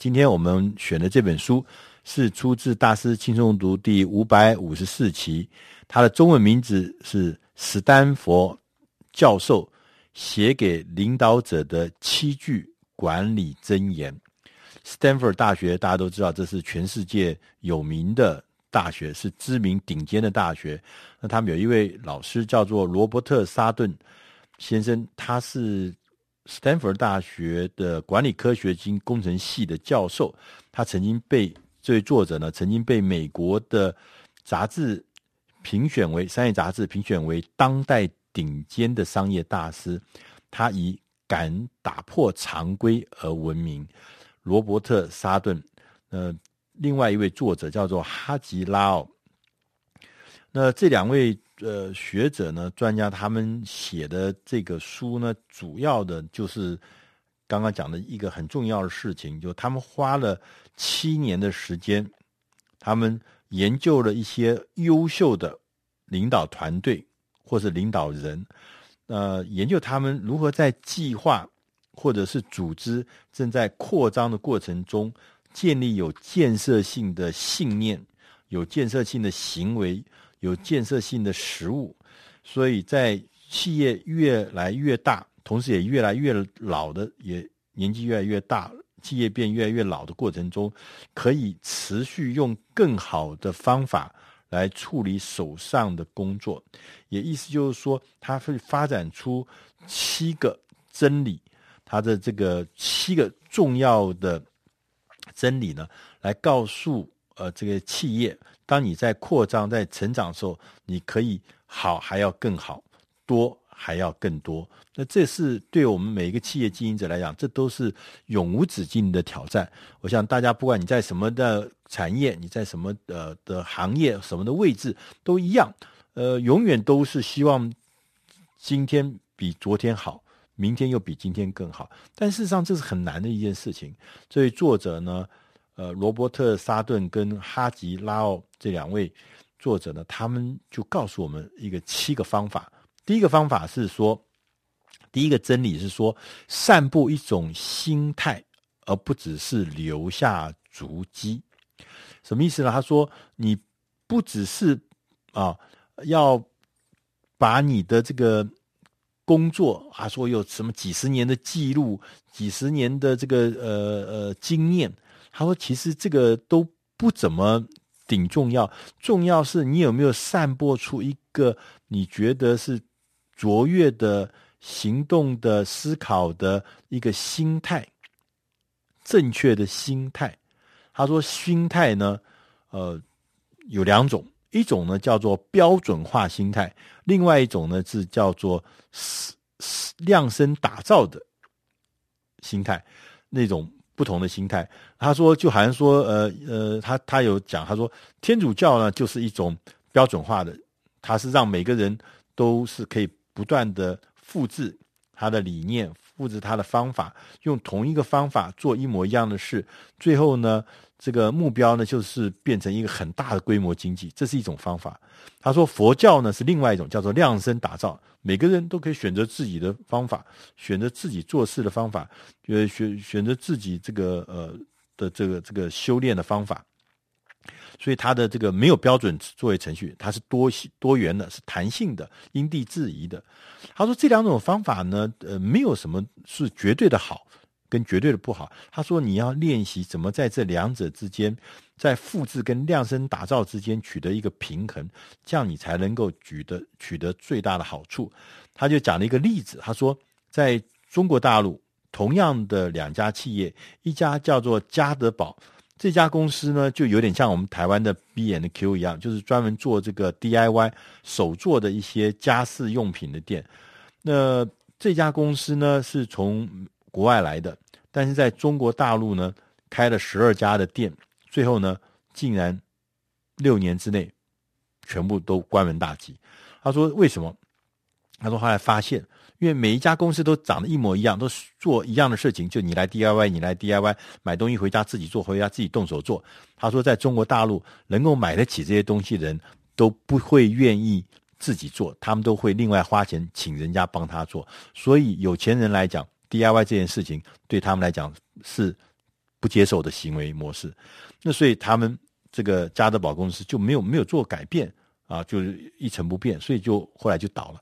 今天我们选的这本书是出自《大师轻松读》第五百五十四期，它的中文名字是史丹佛教授写给领导者的七句管理箴言。斯坦福大学大家都知道，这是全世界有名的大学，是知名顶尖的大学。那他们有一位老师叫做罗伯特·沙顿先生，他是斯坦福大学的管理科学及工程系的教授。他曾经被这位作者呢，曾经被美国的杂志评选为商业杂志评选为当代顶尖的商业大师。他以敢打破常规而闻名。罗伯特·沙顿，呃，另外一位作者叫做哈吉拉奥。那这两位呃学者呢，专家他们写的这个书呢，主要的就是刚刚讲的一个很重要的事情，就他们花了七年的时间，他们研究了一些优秀的领导团队或是领导人，呃，研究他们如何在计划。或者是组织正在扩张的过程中，建立有建设性的信念、有建设性的行为、有建设性的实物。所以在企业越来越大，同时也越来越老的，也年纪越来越大，企业变越来越老的过程中，可以持续用更好的方法来处理手上的工作。也意思就是说，它会发展出七个真理。他的这个七个重要的真理呢，来告诉呃这个企业，当你在扩张、在成长的时候，你可以好还要更好，多还要更多。那这是对我们每一个企业经营者来讲，这都是永无止境的挑战。我想大家不管你在什么的产业，你在什么呃的行业、什么的位置，都一样，呃，永远都是希望今天比昨天好。明天又比今天更好，但事实上这是很难的一件事情。所以作者呢，呃，罗伯特·沙顿跟哈吉拉奥这两位作者呢，他们就告诉我们一个七个方法。第一个方法是说，第一个真理是说，散布一种心态，而不只是留下足迹。什么意思呢？他说，你不只是啊，要把你的这个。工作啊，说有什么几十年的记录，几十年的这个呃呃经验。他说，其实这个都不怎么顶重要，重要是你有没有散播出一个你觉得是卓越的行动的思考的一个心态，正确的心态。他说，心态呢，呃，有两种。一种呢叫做标准化心态，另外一种呢是叫做量身打造的心态，那种不同的心态。他说，就好像说，呃呃，他他有讲，他说天主教呢就是一种标准化的，它是让每个人都是可以不断的复制他的理念，复制他的方法，用同一个方法做一模一样的事，最后呢。这个目标呢，就是变成一个很大的规模经济，这是一种方法。他说佛教呢是另外一种，叫做量身打造，每个人都可以选择自己的方法，选择自己做事的方法，呃，选选择自己这个呃的这个这个修炼的方法。所以他的这个没有标准作业程序，它是多多元的，是弹性的，因地制宜的。他说这两种方法呢，呃，没有什么是绝对的好。跟绝对的不好，他说你要练习怎么在这两者之间，在复制跟量身打造之间取得一个平衡，这样你才能够取得取得最大的好处。他就讲了一个例子，他说在中国大陆，同样的两家企业，一家叫做家得宝，这家公司呢就有点像我们台湾的 B&Q 一样，就是专门做这个 DIY 手做的一些家饰用品的店。那这家公司呢是从国外来的，但是在中国大陆呢，开了十二家的店，最后呢，竟然六年之内全部都关门大吉。他说：“为什么？”他说：“后来发现，因为每一家公司都长得一模一样，都做一样的事情，就你来 DIY，你来 DIY，买东西回家自己做，回家自己动手做。”他说：“在中国大陆，能够买得起这些东西的人都不会愿意自己做，他们都会另外花钱请人家帮他做。所以有钱人来讲。” DIY 这件事情对他们来讲是不接受的行为模式。那所以他们这个家得宝公司就没有没有做改变啊，就是一成不变，所以就后来就倒了，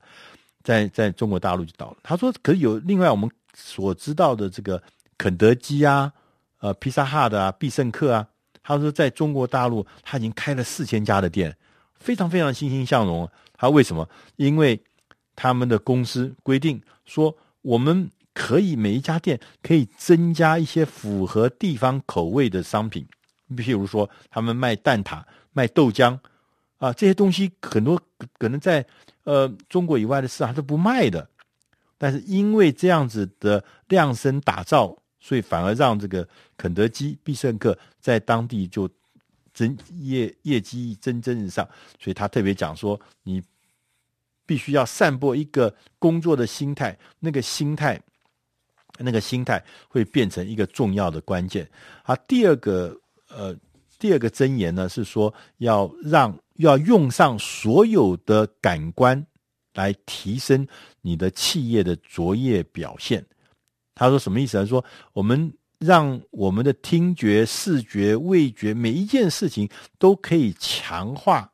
在在中国大陆就倒了。他说，可是有另外我们所知道的这个肯德基啊，呃，披萨哈的啊，必胜客啊，他说在中国大陆他已经开了四千家的店，非常非常欣欣向荣。他为什么？因为他们的公司规定说，我们可以每一家店可以增加一些符合地方口味的商品，譬如说他们卖蛋挞、卖豆浆啊，这些东西很多可能在呃中国以外的市场都不卖的，但是因为这样子的量身打造，所以反而让这个肯德基、必胜客在当地就增业业绩蒸蒸日上，所以他特别讲说你。必须要散播一个工作的心态，那个心态，那个心态会变成一个重要的关键。啊，第二个呃，第二个箴言呢是说要让要用上所有的感官来提升你的企业的卓越表现。他说什么意思呢？说我们让我们的听觉、视觉、味觉每一件事情都可以强化，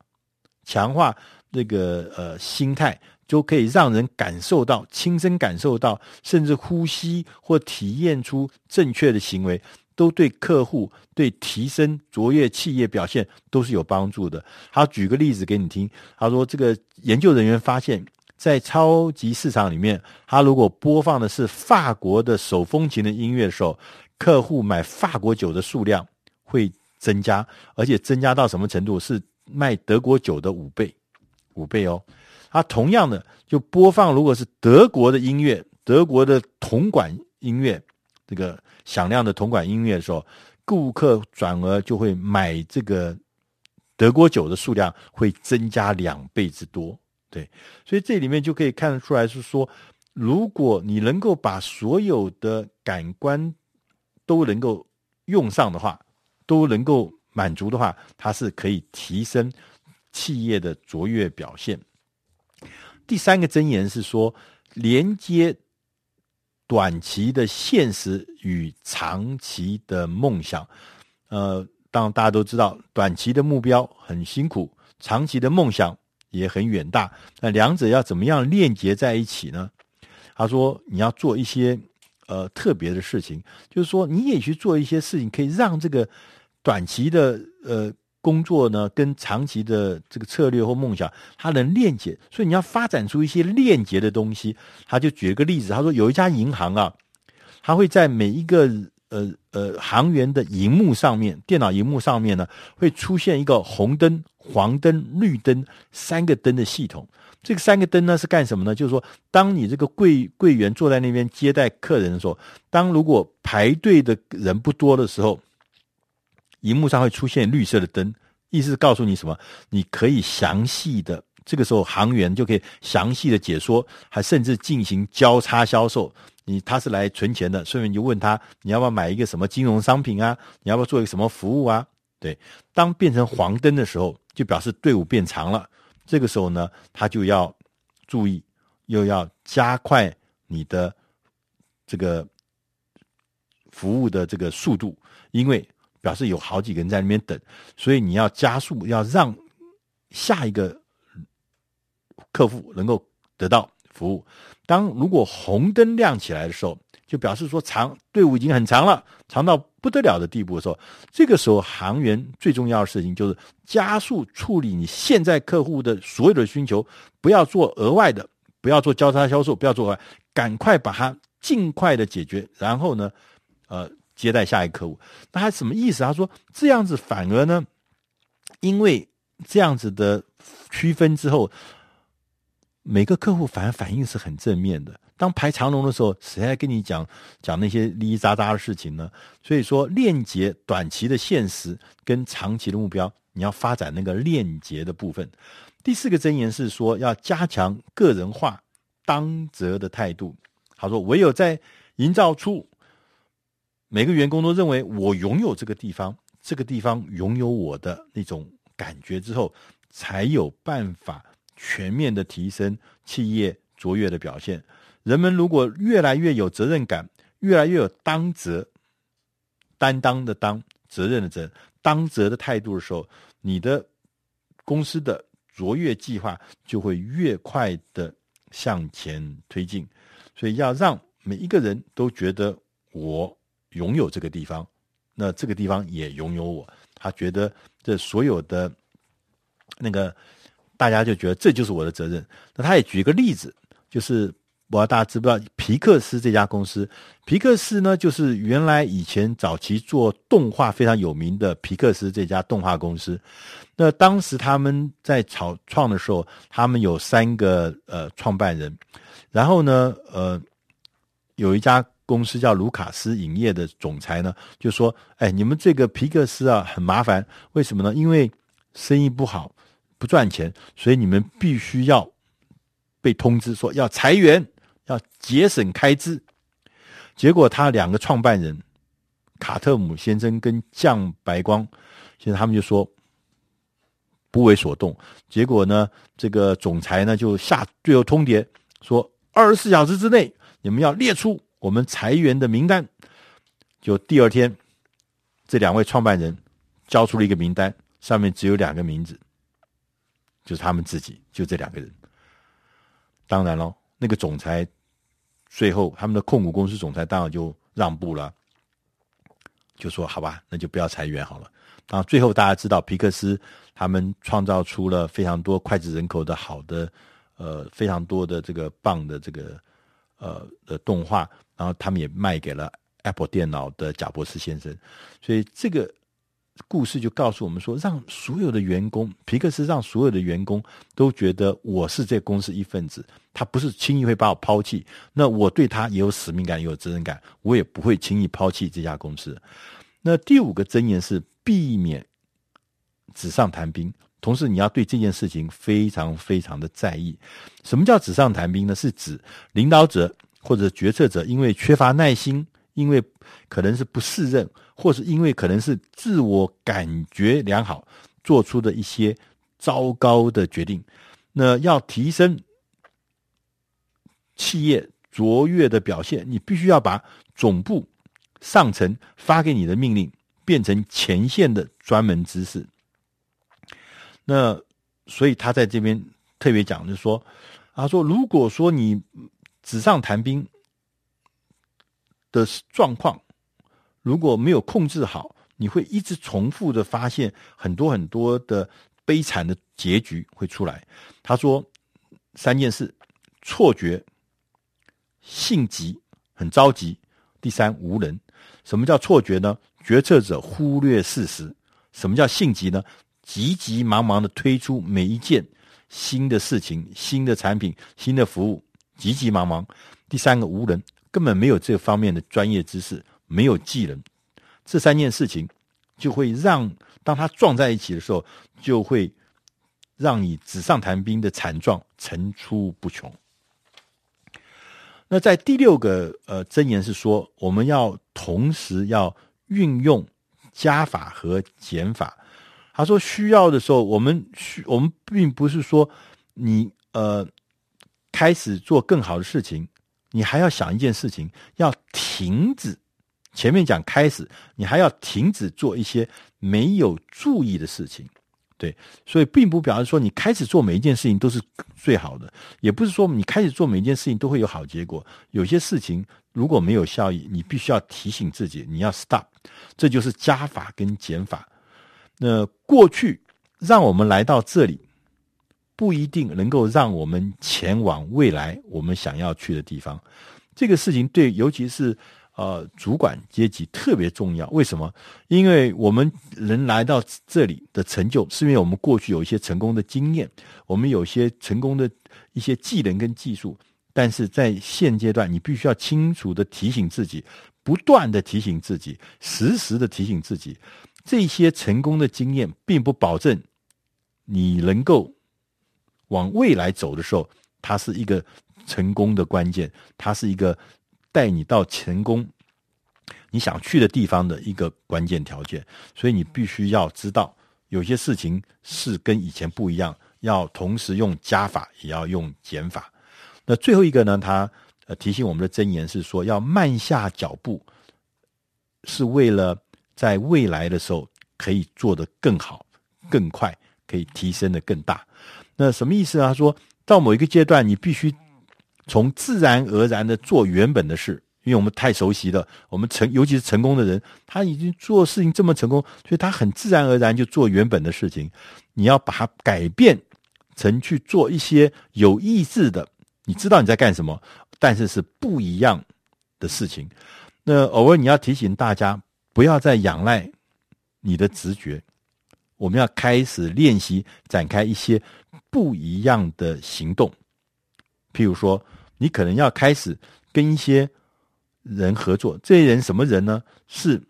强化。这个呃心态就可以让人感受到、亲身感受到，甚至呼吸或体验出正确的行为，都对客户、对提升卓越企业表现都是有帮助的。他举个例子给你听，他说这个研究人员发现，在超级市场里面，他如果播放的是法国的手风琴的音乐的时候，客户买法国酒的数量会增加，而且增加到什么程度？是卖德国酒的五倍。五倍哦，他同样的就播放，如果是德国的音乐，德国的铜管音乐，这个响亮的铜管音乐的时候，顾客转而就会买这个德国酒的数量会增加两倍之多。对，所以这里面就可以看得出来，是说，如果你能够把所有的感官都能够用上的话，都能够满足的话，它是可以提升。企业的卓越表现。第三个箴言是说，连接短期的现实与长期的梦想。呃，当然大家都知道，短期的目标很辛苦，长期的梦想也很远大。那两者要怎么样链接在一起呢？他说，你要做一些呃特别的事情，就是说你也去做一些事情，可以让这个短期的呃。工作呢，跟长期的这个策略或梦想，它能链接，所以你要发展出一些链接的东西。他就举一个例子，他说有一家银行啊，他会在每一个呃呃行员的荧幕上面，电脑荧幕上面呢，会出现一个红灯、黄灯、绿灯三个灯的系统。这个三个灯呢是干什么呢？就是说，当你这个柜柜员坐在那边接待客人的时候，当如果排队的人不多的时候。荧幕上会出现绿色的灯，意思是告诉你什么？你可以详细的，这个时候行员就可以详细的解说，还甚至进行交叉销售。你他是来存钱的，顺便就问他你要不要买一个什么金融商品啊？你要不要做一个什么服务啊？对，当变成黄灯的时候，就表示队伍变长了。这个时候呢，他就要注意，又要加快你的这个服务的这个速度，因为。表示有好几个人在那边等，所以你要加速，要让下一个客户能够得到服务。当如果红灯亮起来的时候，就表示说长队伍已经很长了，长到不得了的地步的时候，这个时候行员最重要的事情就是加速处理你现在客户的所有的需求，不要做额外的，不要做交叉销售，不要做，赶快把它尽快的解决，然后呢，呃。接待下一客户，那他什么意思？他说这样子反而呢，因为这样子的区分之后，每个客户反而反应是很正面的。当排长龙的时候，谁来跟你讲讲那些哩哩喳喳的事情呢？所以说，链接短期的现实跟长期的目标，你要发展那个链接的部分。第四个箴言是说，要加强个人化当责的态度。他说，唯有在营造出。每个员工都认为我拥有这个地方，这个地方拥有我的那种感觉之后，才有办法全面的提升企业卓越的表现。人们如果越来越有责任感，越来越有当责，担当的当，责任的责，当责的态度的时候，你的公司的卓越计划就会越快的向前推进。所以要让每一个人都觉得我拥有这个地方，那这个地方也拥有我。他觉得这所有的那个，大家就觉得这就是我的责任。那他也举一个例子，就是。不知道大家知不知道皮克斯这家公司？皮克斯呢，就是原来以前早期做动画非常有名的皮克斯这家动画公司。那当时他们在草创的时候，他们有三个呃创办人。然后呢，呃，有一家公司叫卢卡斯影业的总裁呢，就说：“哎，你们这个皮克斯啊，很麻烦。为什么呢？因为生意不好，不赚钱，所以你们必须要被通知说要裁员。”要节省开支，结果他两个创办人卡特姆先生跟降白光先生他们就说不为所动。结果呢，这个总裁呢就下最后通牒说，二十四小时之内你们要列出我们裁员的名单。就第二天，这两位创办人交出了一个名单，上面只有两个名字，就是他们自己，就这两个人。当然了，那个总裁。最后，他们的控股公司总裁当然就让步了，就说：“好吧，那就不要裁员好了。”然后最后大家知道，皮克斯他们创造出了非常多脍炙人口的好的，呃，非常多的这个棒的这个呃的动画，然后他们也卖给了 Apple 电脑的贾伯斯先生，所以这个。故事就告诉我们说，让所有的员工，皮克斯让所有的员工都觉得我是这公司一份子，他不是轻易会把我抛弃。那我对他也有使命感，也有责任感，我也不会轻易抛弃这家公司。那第五个箴言是避免纸上谈兵，同时你要对这件事情非常非常的在意。什么叫纸上谈兵呢？是指领导者或者决策者因为缺乏耐心，因为可能是不适任。或是因为可能是自我感觉良好做出的一些糟糕的决定，那要提升企业卓越的表现，你必须要把总部上层发给你的命令变成前线的专门知识。那所以他在这边特别讲，就是说，他说，如果说你纸上谈兵的状况。如果没有控制好，你会一直重复的发现很多很多的悲惨的结局会出来。他说三件事：错觉、性急、很着急；第三，无能。什么叫错觉呢？决策者忽略事实。什么叫性急呢？急急忙忙的推出每一件新的事情、新的产品、新的服务，急急忙忙。第三个，无人，根本没有这方面的专业知识。没有技能，这三件事情就会让当他撞在一起的时候，就会让你纸上谈兵的惨状层出不穷。那在第六个呃箴言是说，我们要同时要运用加法和减法。他说需要的时候，我们需我们并不是说你呃开始做更好的事情，你还要想一件事情，要停止。前面讲开始，你还要停止做一些没有注意的事情，对，所以并不表示说你开始做每一件事情都是最好的，也不是说你开始做每一件事情都会有好结果。有些事情如果没有效益，你必须要提醒自己，你要 stop，这就是加法跟减法。那过去让我们来到这里，不一定能够让我们前往未来我们想要去的地方。这个事情对，尤其是。呃，主管阶级特别重要。为什么？因为我们能来到这里的成就，是因为我们过去有一些成功的经验，我们有些成功的一些技能跟技术。但是在现阶段，你必须要清楚的提醒自己，不断的提醒自己，时时的提醒自己，这些成功的经验并不保证你能够往未来走的时候，它是一个成功的关键，它是一个。带你到成功你想去的地方的一个关键条件，所以你必须要知道，有些事情是跟以前不一样，要同时用加法，也要用减法。那最后一个呢，他呃提醒我们的箴言是说，要慢下脚步，是为了在未来的时候可以做得更好、更快，可以提升得更大。那什么意思啊？说到某一个阶段，你必须从自然而然的做原本的事，因为我们太熟悉了。我们成，尤其是成功的人，他已经做事情这么成功，所以他很自然而然就做原本的事情。你要把它改变成去做一些有意志的，你知道你在干什么，但是是不一样的事情。那偶尔你要提醒大家，不要再仰赖你的直觉，我们要开始练习展开一些不一样的行动。譬如说，你可能要开始跟一些人合作，这些人什么人呢？是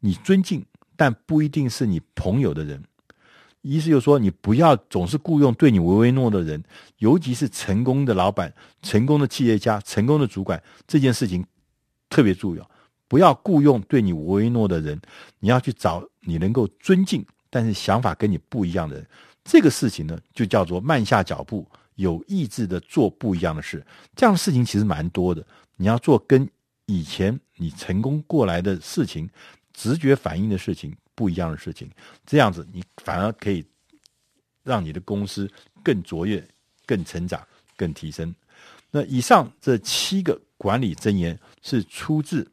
你尊敬但不一定是你朋友的人。意思就是说，你不要总是雇佣对你唯唯诺诺的人，尤其是成功的老板、成功的企业家、成功的主管，这件事情特别重要。不要雇佣对你唯诺的人，你要去找你能够尊敬，但是想法跟你不一样的人。这个事情呢，就叫做慢下脚步，有意志的做不一样的事。这样的事情其实蛮多的。你要做跟以前你成功过来的事情、直觉反应的事情不一样的事情，这样子你反而可以让你的公司更卓越、更成长、更提升。那以上这七个管理箴言是出自。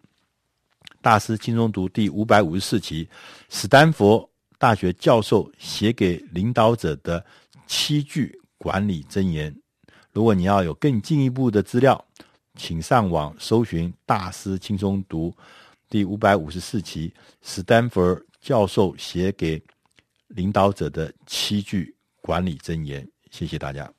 大师轻松读第五百五十四期，史丹佛大学教授写给领导者的七句管理箴言。如果你要有更进一步的资料，请上网搜寻“大师轻松读”第五百五十四期，史丹佛教授写给领导者的七句管理箴言。谢谢大家。